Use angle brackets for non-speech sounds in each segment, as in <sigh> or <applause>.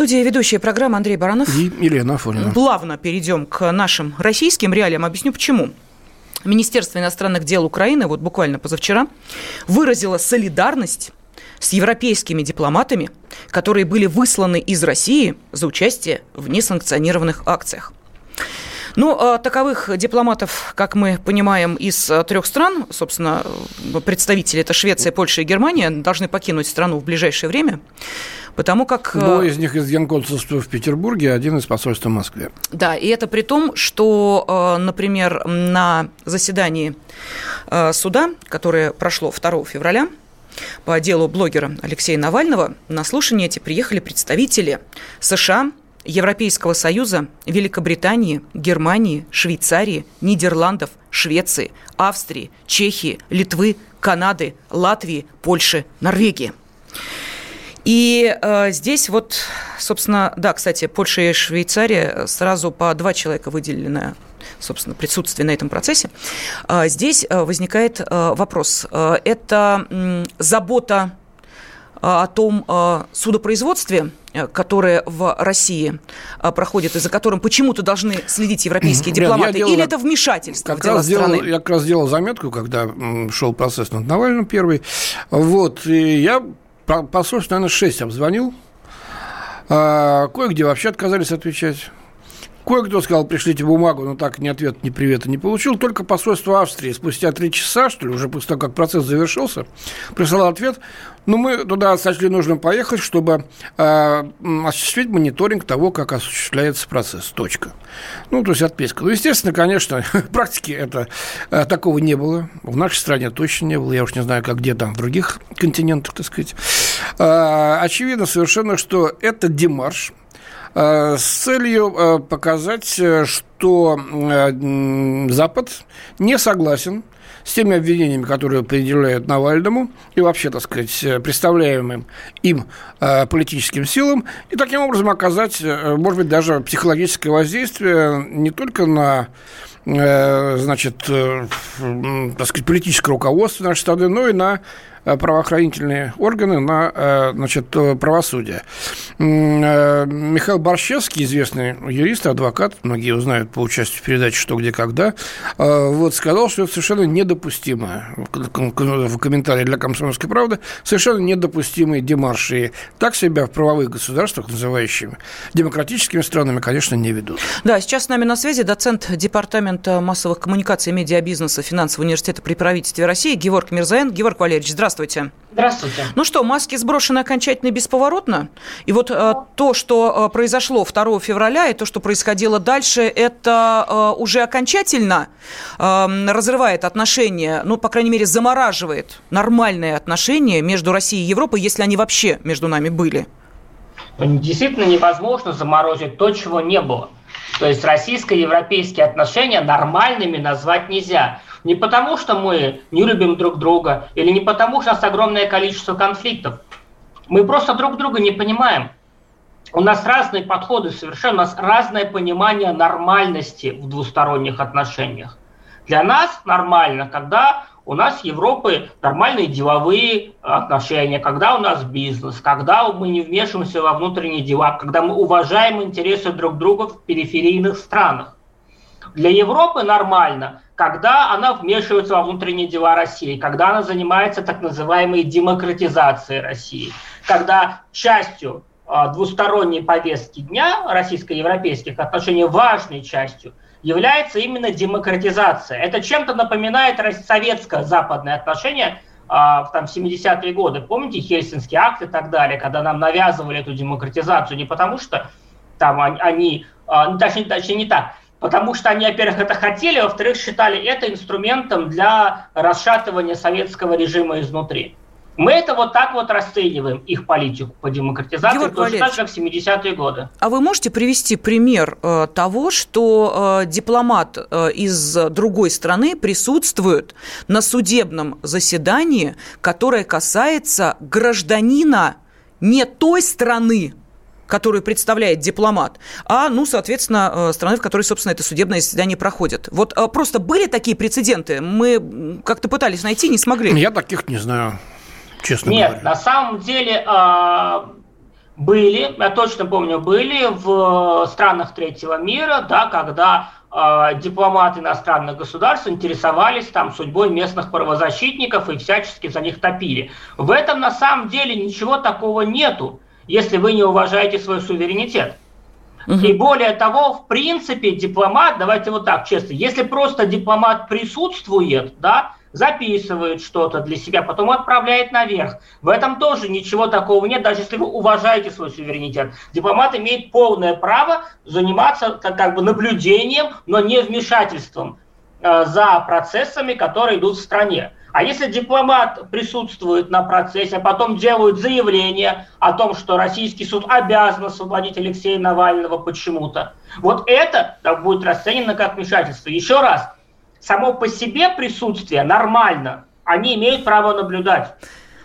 студии ведущая программа Андрей Баранов. И Елена Афонина. Плавно перейдем к нашим российским реалиям. Объясню почему. Министерство иностранных дел Украины вот буквально позавчера выразило солидарность с европейскими дипломатами, которые были высланы из России за участие в несанкционированных акциях. Ну, а таковых дипломатов, как мы понимаем, из а, трех стран, собственно, представители это Швеция, Польша и Германия, должны покинуть страну в ближайшее время. Потому как... Двое из них из генконсульства в Петербурге, один из посольства в Москве. Да, и это при том, что, например, на заседании суда, которое прошло 2 февраля, по делу блогера Алексея Навального, на слушание эти приехали представители США, Европейского Союза, Великобритании, Германии, Швейцарии, Нидерландов, Швеции, Австрии, Чехии, Литвы, Канады, Латвии, Польши, Норвегии. И э, здесь вот, собственно, да, кстати, Польша и Швейцария сразу по два человека выделены собственно, присутствие на этом процессе. А здесь э, возникает э, вопрос. Э, это забота о том судопроизводстве, которое в России проходит, и за которым почему-то должны следить европейские <clears throat> дипломаты, делал, или это вмешательство как в дела страны? Делал, я как раз сделал заметку, когда шел процесс над Навальным первый. Вот, и я посольств, наверное, шесть обзвонил. А, кое-где вообще отказались отвечать. Кое-кто сказал, пришлите бумагу, но так ни ответ, ни привета не получил. Только посольство Австрии спустя три часа, что ли, уже после того, как процесс завершился, прислал ответ. Но «Ну, мы туда сочли нужно поехать, чтобы э, осуществить мониторинг того, как осуществляется процесс. Точка. Ну, то есть отписка. Ну, естественно, конечно, <laughs> в практике это э, такого не было. В нашей стране точно не было. Я уж не знаю, как где там в других континентах, так сказать. Э, очевидно совершенно, что это демарш с целью э, показать, э, что Запад не согласен с теми обвинениями, которые предъявляют Навальному и вообще, так сказать, представляемым им политическим силам, и таким образом оказать, может быть, даже психологическое воздействие не только на значит, так сказать, политическое руководство нашей страны, но и на Э, правоохранительные органы на э, значит, э, правосудие. Михаил Борщевский, известный юрист, адвокат, многие его знают по участию в передаче «Что, где, когда», вот, сказал, что это совершенно недопустимо в комментарии для «Комсомольской правды», совершенно недопустимые демарши. Так себя в правовых государствах, называющими демократическими странами, конечно, не ведут. Да, сейчас с нами на связи доцент Департамента массовых коммуникаций и медиабизнеса Финансового университета при правительстве России Георг Мирзаен. Георг Валерьевич, здравствуйте. Здравствуйте. Здравствуйте. Ну что, маски сброшены окончательно бесповоротно? И вот э, то, что э, произошло 2 февраля, и то, что происходило дальше, это э, уже окончательно э, разрывает отношения, ну, по крайней мере, замораживает нормальные отношения между Россией и Европой, если они вообще между нами были. Действительно невозможно заморозить то, чего не было. То есть российско-европейские отношения нормальными назвать нельзя. Не потому, что мы не любим друг друга, или не потому, что у нас огромное количество конфликтов. Мы просто друг друга не понимаем. У нас разные подходы совершенно, у нас разное понимание нормальности в двусторонних отношениях. Для нас нормально, когда у нас с Европой нормальные деловые отношения, когда у нас бизнес, когда мы не вмешиваемся во внутренние дела, когда мы уважаем интересы друг друга в периферийных странах. Для Европы нормально, когда она вмешивается во внутренние дела России, когда она занимается так называемой демократизацией России, когда частью э, двусторонней повестки дня российско-европейских отношений, важной частью, является именно демократизация. Это чем-то напоминает советско-западные отношения а, в там, 70-е годы. Помните Хельсинский акт и так далее, когда нам навязывали эту демократизацию не потому, что там они, а, точнее, точнее не так, потому что они, во-первых, это хотели, а во-вторых, считали это инструментом для расшатывания советского режима изнутри. Мы это вот так вот расцениваем, их политику по демократизации, Георгий точно так же, как в 70-е годы. А вы можете привести пример э, того, что э, дипломат э, из другой страны присутствует на судебном заседании, которое касается гражданина не той страны, которую представляет дипломат, а, ну, соответственно, э, страны, в которой, собственно, это судебное заседание проходит. Вот э, просто были такие прецеденты? Мы как-то пытались найти, не смогли. Я таких не знаю честно Нет, говоря. на самом деле э, были, я точно помню, были в странах третьего мира, да, когда э, дипломаты иностранных государств интересовались там судьбой местных правозащитников и всячески за них топили. В этом на самом деле ничего такого нету, если вы не уважаете свой суверенитет. Угу. И более того, в принципе, дипломат, давайте вот так честно, если просто дипломат присутствует, да, записывает что-то для себя, потом отправляет наверх. В этом тоже ничего такого нет, даже если вы уважаете свой суверенитет. Дипломат имеет полное право заниматься как, как бы наблюдением, но не вмешательством э, за процессами, которые идут в стране. А если дипломат присутствует на процессе, а потом делают заявление о том, что российский суд обязан освободить Алексея Навального почему-то, вот это будет расценено как вмешательство. Еще раз, само по себе присутствие нормально, они имеют право наблюдать.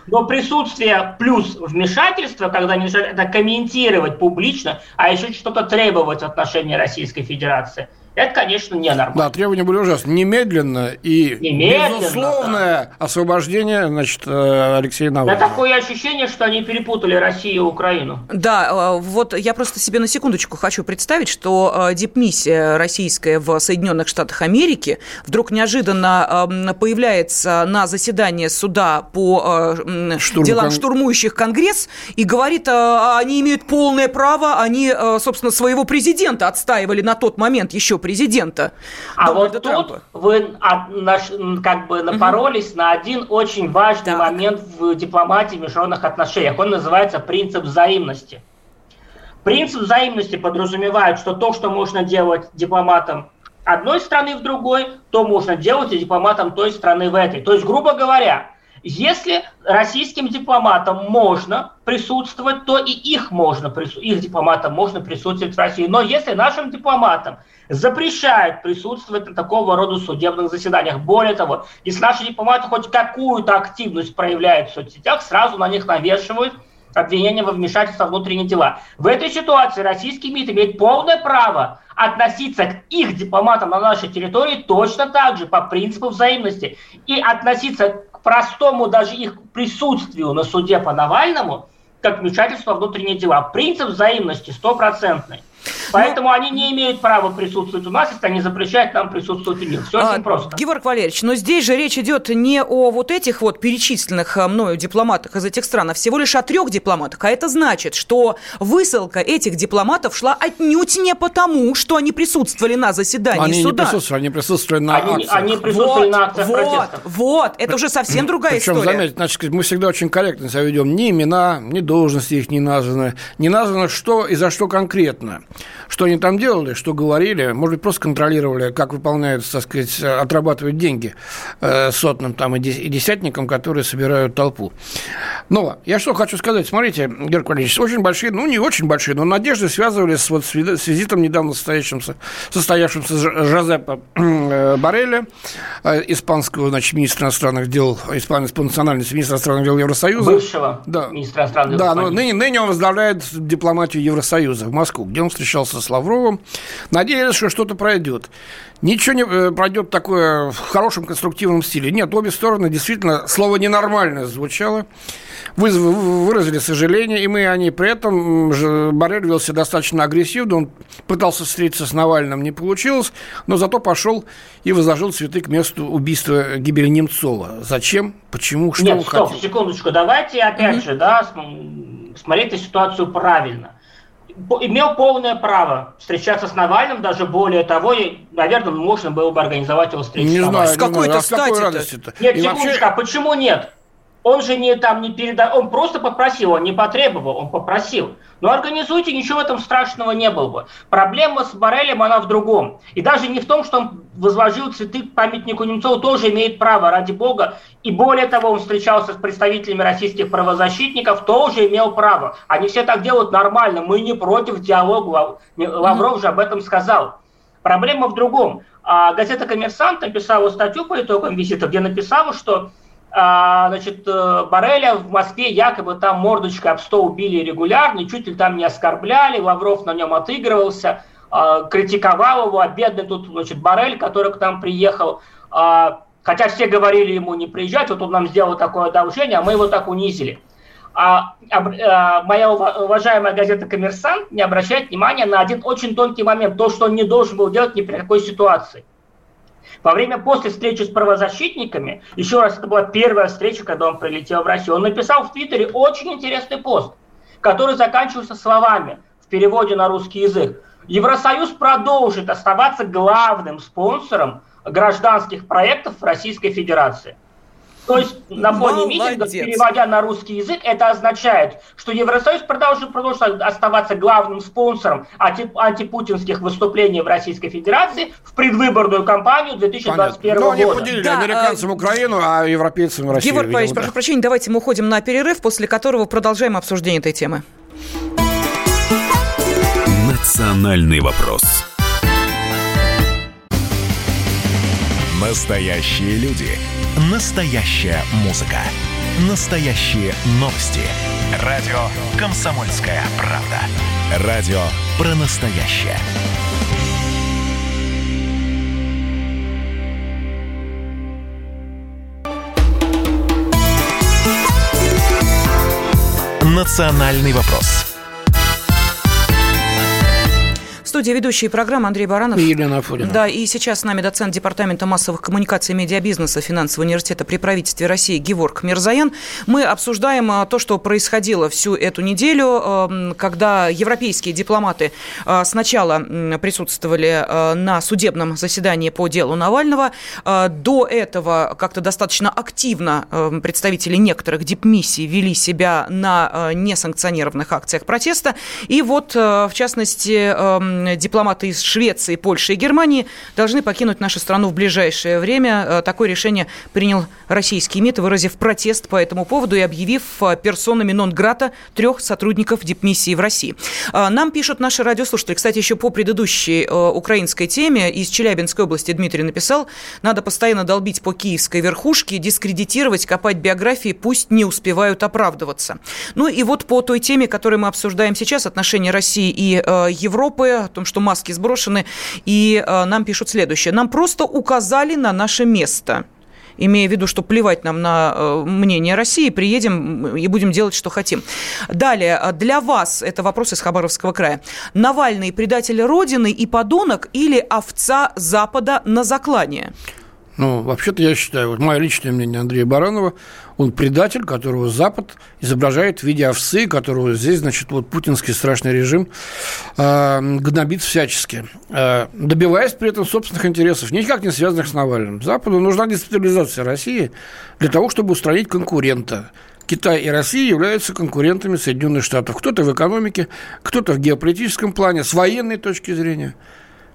Но присутствие плюс вмешательство, когда они это комментировать публично, а еще что-то требовать в отношении Российской Федерации – это, конечно, ненормально. Да, требования были ужасны. Немедленно и Немедленно, безусловное да. освобождение значит, э, Алексея Навального. Да, такое ощущение, что они перепутали Россию и Украину. Да, э, вот я просто себе на секундочку хочу представить, что э, дипмиссия российская в Соединенных Штатах Америки вдруг неожиданно эм, появляется на заседании суда по Штурм, делам штурмующих Конгресс и говорит, они имеют полное право, они, собственно, своего президента отстаивали на тот момент еще президента. А Дональда вот Трампа. тут вы наш, как бы напоролись угу. на один очень важный так. момент в дипломатии в международных отношениях. Он называется принцип взаимности. Принцип взаимности подразумевает, что то, что можно делать дипломатам одной страны в другой, то можно делать и дипломатам той страны в этой. То есть, грубо говоря, если российским дипломатам можно присутствовать, то и их можно, их дипломатам можно присутствовать в России. Но если нашим дипломатам запрещают присутствовать на такого рода судебных заседаниях, более того, если наши дипломаты хоть какую-то активность проявляют в соцсетях, сразу на них навешивают обвинения во вмешательство в внутренние дела. В этой ситуации российский МИД имеет полное право относиться к их дипломатам на нашей территории точно так же, по принципу взаимности, и относиться простому даже их присутствию на суде по Навальному, как вмешательство в внутренние дела. Принцип взаимности стопроцентный. Поэтому но... они не имеют права присутствовать у нас, если они запрещают нам присутствовать у них. Все а, очень просто. Георг Валерьевич, но здесь же речь идет не о вот этих вот перечисленных а, мною дипломатах из этих стран, а всего лишь о трех дипломатах. А это значит, что высылка этих дипломатов шла отнюдь не потому, что они присутствовали на заседании они суда. Не присутствовали, они присутствовали на они, акциях. Они присутствовали вот, на акциях вот, протестов. Вот, это уже совсем другая Причем, история. заметьте, значит, мы всегда очень корректно себя ведем. Ни имена, ни должности их не названы. Не названо, что и за что конкретно. Что они там делали, что говорили, может быть, просто контролировали, как выполняются, так сказать, отрабатывают деньги э, сотным там и десятникам, которые собирают толпу. Но я что хочу сказать, смотрите, Георгий Валерьевич, очень большие, ну, не очень большие, но надежды связывались вот с, визитом недавно состоявшимся, состоявшимся Жозепа э, Барреля, э, испанского, значит, министра иностранных дел, испанец по национальности, министра иностранных дел Евросоюза. Бывшего да. министра иностранных дел. Да, но ныне, ныне он возглавляет дипломатию Евросоюза в Москву, где он встречался с Лавровым. Надеялись, что что-то пройдет. Ничего не э, пройдет такое в хорошем конструктивном стиле. Нет, обе стороны действительно слово ненормальное звучало. Вы, выразили сожаление, и мы они. При этом Боррель велся достаточно агрессивно. Он пытался встретиться с Навальным, не получилось, но зато пошел и возложил цветы к месту убийства гибели Немцова. Зачем? Почему? Что Нет, стоп, хотел? секундочку. Давайте опять mm-hmm. же, да, смотреть эту ситуацию правильно имел полное право встречаться с Навальным, даже более того, и, наверное, можно было бы организовать его встречу. Не знаю, с какой-то а стати радости-то? Нет, секундочку, вообще... а почему нет? Он же не там не переда, он просто попросил, он не потребовал, он попросил. Но организуйте, ничего в этом страшного не было бы. Проблема с Борелем, она в другом. И даже не в том, что он возложил цветы к памятнику Немцову, тоже имеет право, ради бога. И более того, он встречался с представителями российских правозащитников, тоже имел право. Они все так делают нормально, мы не против диалога. Лавров же об этом сказал. Проблема в другом. А газета «Коммерсант» написала статью по итогам визита, где написала, что значит, э, Бареля в Москве якобы там мордочкой об стол убили регулярно, чуть ли там не оскорбляли, Лавров на нем отыгрывался, а, критиковал его, а бедный тут, значит, Барель, который к нам приехал, а, хотя все говорили ему не приезжать, вот он нам сделал такое одолжение, а мы его так унизили. А, а, моя уважаемая газета «Коммерсант» не обращает внимания на один очень тонкий момент, то, что он не должен был делать ни при какой ситуации – во время после встречи с правозащитниками, еще раз, это была первая встреча, когда он прилетел в Россию, он написал в Твиттере очень интересный пост, который заканчивался словами в переводе на русский язык. Евросоюз продолжит оставаться главным спонсором гражданских проектов в Российской Федерации. То есть на фоне митингов, переводя на русский язык, это означает, что Евросоюз продолжит, продолжит оставаться главным спонсором анти, антипутинских выступлений в Российской Федерации в предвыборную кампанию 2021 Понятно. года. Но они поделили да, американцам а... Украину, а европейцам Россию. Георгий Павлович, да. прошу прощения, давайте мы уходим на перерыв, после которого продолжаем обсуждение этой темы. Национальный вопрос. Настоящие люди. Настоящая музыка. Настоящие новости. Радио «Комсомольская правда». Радио про настоящее. Национальный вопрос студии ведущие программы Андрей Баранов. И Елена Афонина. Да, и сейчас с нами доцент Департамента массовых коммуникаций и медиабизнеса Финансового университета при правительстве России Геворг Мирзаян. Мы обсуждаем а, то, что происходило всю эту неделю, а, когда европейские дипломаты а, сначала присутствовали на судебном заседании по делу Навального. До этого как-то достаточно активно представители некоторых дипмиссий вели себя на несанкционированных акциях протеста. И вот, в частности, дипломаты из Швеции, Польши и Германии должны покинуть нашу страну в ближайшее время. Э, такое решение принял российский МИД, выразив протест по этому поводу и объявив э, персонами нон-грата трех сотрудников дипмиссии в России. Э, нам пишут наши радиослушатели. Кстати, еще по предыдущей украинской теме из Челябинской области Дмитрий написал, надо постоянно долбить по киевской верхушке, дискредитировать, копать биографии, пусть не успевают оправдываться. Ну и вот по той теме, которую мы обсуждаем сейчас, отношения России и Европы, том, что маски сброшены, и э, нам пишут следующее. Нам просто указали на наше место имея в виду, что плевать нам на э, мнение России, приедем и будем делать, что хотим. Далее, для вас, это вопрос из Хабаровского края, Навальный предатель Родины и подонок или овца Запада на заклание? Ну, вообще-то я считаю, вот мое личное мнение Андрея Баранова, он предатель, которого Запад изображает в виде овцы, которого здесь, значит, вот путинский страшный режим э, гнобит всячески, э, добиваясь при этом собственных интересов, никак не связанных с Навальным. Западу нужна дестабилизация России для того, чтобы устранить конкурента. Китай и Россия являются конкурентами Соединенных Штатов. Кто-то в экономике, кто-то в геополитическом плане, с военной точки зрения –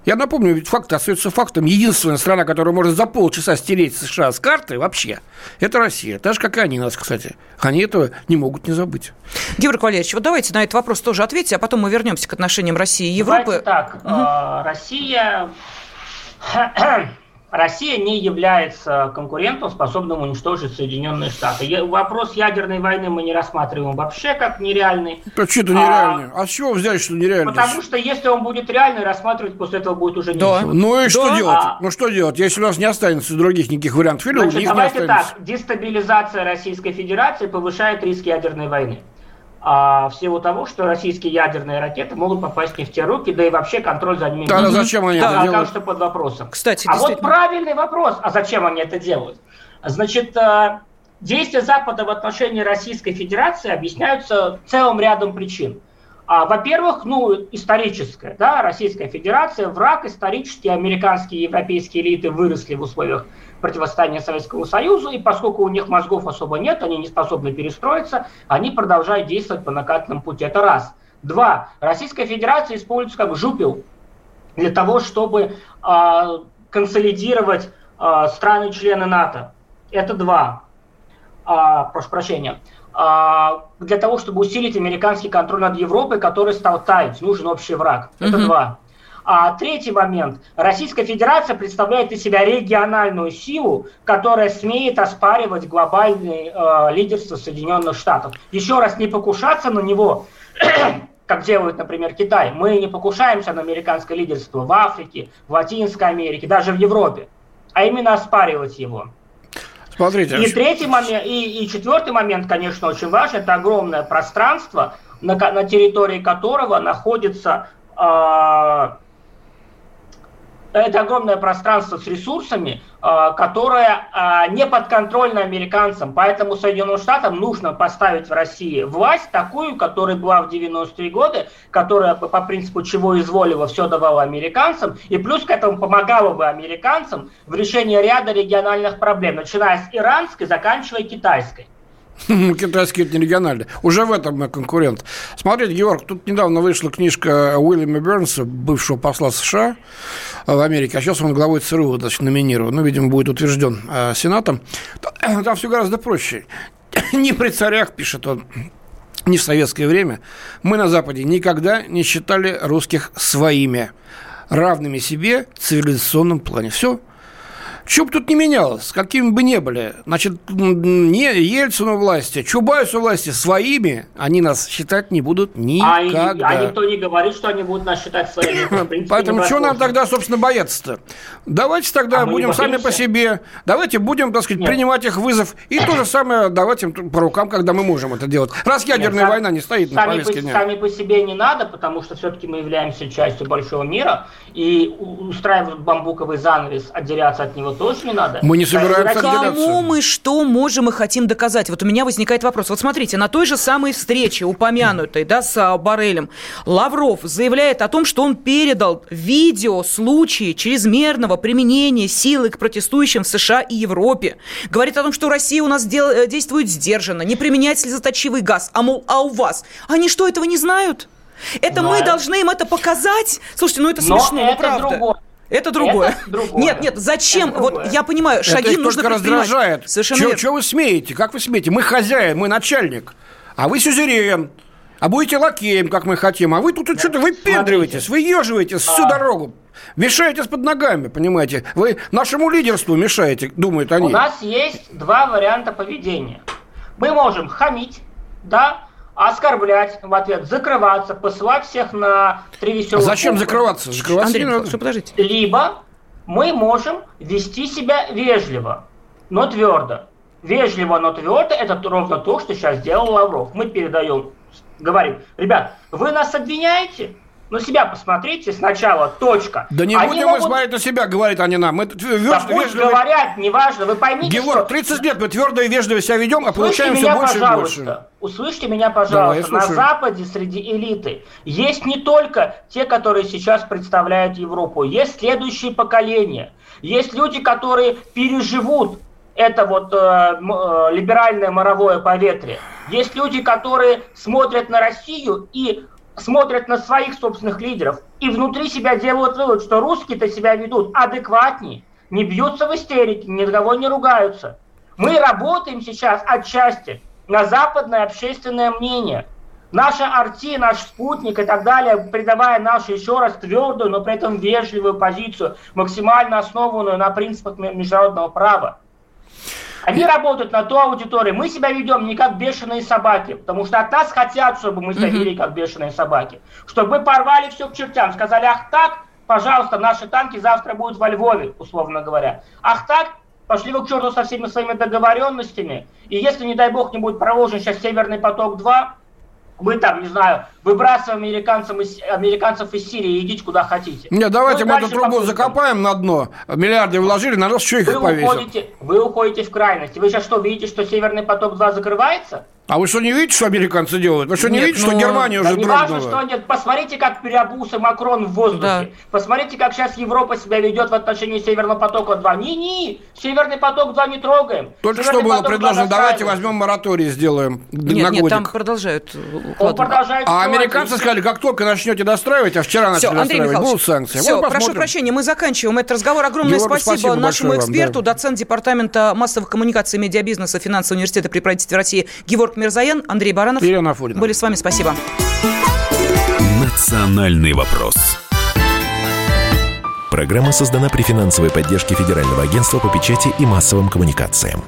я напомню, ведь факт остается фактом. Единственная страна, которая может за полчаса стереть США с карты вообще, это Россия. Так же, как и они нас, кстати. Они этого не могут не забыть. Георгий Валерьевич, вот давайте на этот вопрос тоже ответьте, а потом мы вернемся к отношениям России и Европы. Давайте так. Угу. Россия Россия не является конкурентом, способным уничтожить Соединенные Штаты. Вопрос ядерной войны мы не рассматриваем вообще как нереальный. А что это нереальный? А, а с чего взять, что нереальный? Потому что если он будет реальный, рассматривать после этого будет уже да. нечего. Ну и да. что делать? А... Ну что делать, если у нас не останется других никаких вариантов? Или Значит, у них давайте не останется? так. Дестабилизация Российской Федерации повышает риски ядерной войны а, в силу того, что российские ядерные ракеты могут попасть не в те руки, да и вообще контроль за ними да, зачем они да, это окажется под вопросом. Кстати, а вот правильный вопрос, а зачем они это делают? Значит, э, действия Запада в отношении Российской Федерации объясняются целым рядом причин. А, во-первых, ну, историческое, да, Российская Федерация, враг исторически, американские и европейские элиты выросли в условиях противостояния Советскому Союзу, и поскольку у них мозгов особо нет, они не способны перестроиться, они продолжают действовать по накатанному пути. Это раз. Два. Российская Федерация используется как жупил для того, чтобы э, консолидировать э, страны-члены НАТО. Это два. Э, прошу прощения. А, для того, чтобы усилить американский контроль над Европой, который стал таять. Нужен общий враг. Это угу. два. А третий момент. Российская Федерация представляет из себя региональную силу, которая смеет оспаривать глобальное э, лидерство Соединенных Штатов. Еще раз, не покушаться на него, <clears throat> как делает, например, Китай. Мы не покушаемся на американское лидерство в Африке, в Латинской Америке, даже в Европе, а именно оспаривать его. Смотрите. И третий момент, и, и четвертый момент, конечно, очень важен, это огромное пространство, на, на территории которого находится э, это огромное пространство с ресурсами, а, которое а, не подконтрольно американцам. Поэтому Соединенным Штатам нужно поставить в России власть такую, которая была в 90-е годы, которая по принципу чего изволила, все давала американцам, и плюс к этому помогала бы американцам в решении ряда региональных проблем, начиная с иранской, заканчивая китайской. <laughs> Китайский это не региональный. Уже в этом конкурент. Смотрите, Георг, тут недавно вышла книжка Уильяма Бернса, бывшего посла США в Америке, а сейчас он главой ЦРУ значит, номинирован. Ну, видимо, будет утвержден э, Сенатом. <clears throat> Там все гораздо проще. <clears throat> Не при царях, пишет он, не в советское время, мы на Западе никогда не считали русских своими, равными себе в цивилизационном плане. Все, что бы тут не менялось, какими бы ни были, значит, не Ельцину власти, Чубайсу власти, своими они нас считать не будут никогда. А, а никто не говорит, что они будут нас считать своими. Принципе, Поэтому что нам тогда, собственно, бояться-то? Давайте тогда а будем сами по себе, давайте будем, так сказать, Нет. принимать их вызов, и то же самое давать им по рукам, когда мы можем это делать. Раз ядерная Нет, война не стоит на повестке дня. Сами по себе не надо, потому что все-таки мы являемся частью большого мира, и устраивают бамбуковый занавес, отделяться от него тоже не надо. Мы не собираемся Кому мы что можем и хотим доказать? Вот у меня возникает вопрос. Вот смотрите, на той же самой встрече, упомянутой, да, с а, Барелем, Лавров заявляет о том, что он передал видео случаи чрезмерного применения силы к протестующим в США и Европе. Говорит о том, что Россия у нас дел, э, действует сдержанно, не применяет слезоточивый газ. А мол, а у вас? Они что, этого не знают? Это Знаю. мы должны им это показать? Слушайте, ну это смешно, Но ну правда. Другое. Это другое. Это другое. Нет, нет, зачем? Это вот я понимаю, шаги это нужно раздражает. Совершенно Чего вы смеете? Как вы смеете? Мы хозяин, мы начальник, а вы сюзерен. А будете лакеем, как мы хотим. А вы тут что-то выпендриваетесь, выеживаетесь всю а... дорогу. Мешаетесь под ногами, понимаете? Вы нашему лидерству мешаете, думают они. У нас есть два варианта поведения. Мы можем хамить, да, оскорблять в ответ, закрываться, посылать всех на три веселых. А зачем закрываться? Закрываться Андрей, не надо. Подождите. Либо мы можем вести себя вежливо, но твердо. Вежливо, но твердо – это ровно то, что сейчас сделал Лавров. Мы передаем, говорим, ребят, вы нас обвиняете, на себя посмотрите сначала, точка. Да не они будем могут... мы смотреть на себя, говорит они нам. Мы вежливо... да пусть говорят, неважно, вы поймите, Егор, что... 30 лет мы твердо и вежливо себя ведем, а получаем все больше пожалуйста. и больше. Услышьте меня, пожалуйста. Давай, на Западе среди элиты есть не только те, которые сейчас представляют Европу, есть следующие поколения. Есть люди, которые переживут это вот э, э, либеральное моровое поветрие. Есть люди, которые смотрят на Россию и смотрят на своих собственных лидеров и внутри себя делают вывод, что русские-то себя ведут адекватнее, не бьются в истерике, ни на кого не ругаются. Мы работаем сейчас отчасти на западное общественное мнение. Наша арти, наш спутник и так далее, придавая нашу еще раз твердую, но при этом вежливую позицию, максимально основанную на принципах международного права. Они работают на ту аудиторию. Мы себя ведем не как бешеные собаки, потому что от нас хотят, чтобы мы себя вели как бешеные собаки. Чтобы мы порвали все к чертям. Сказали, ах так, пожалуйста, наши танки завтра будут во Львове, условно говоря. Ах так, пошли вы к черту со всеми своими договоренностями. И если, не дай бог, не будет проложен сейчас Северный поток-2, мы там, не знаю, выбрасываем американцев из, американцев из Сирии и идите куда хотите. Нет, давайте ну, мы эту трубу закопаем на дно. Миллиарды вложили, народ еще их вы Уходите, вы уходите в крайность. Вы сейчас что, видите, что Северный поток-2 закрывается? А вы что, не видите, что американцы делают? Вы что, не Нет, видите, ну, что Германия Да уже не важно, что нет. Посмотрите, как переобулся Макрон в воздухе. Да. Посмотрите, как сейчас Европа себя ведет в отношении Северного потока-2. Не-не, Северный поток-2 не трогаем. Только Северный что было поток-2 предложено, давайте возьмем мораторий, сделаем Нет, на нет, там продолжают Он продолжает А. американцы сказали, как только начнете достраивать, а вчера Все, начали Андрей достраивать, Михайлович, будут санкции. все, Вот прошу прощения, мы заканчиваем этот разговор. Огромное Георгий, спасибо, спасибо нашему большое вам, эксперту, да. доцент Департамента массовых коммуникаций и медиабизнеса Финансового университета при правительстве России Георг Мирзаян, Андрей Баранов. Ирина Афонина. Были с вами, спасибо. «Национальный вопрос». Программа создана при финансовой поддержке Федерального агентства по печати и массовым коммуникациям.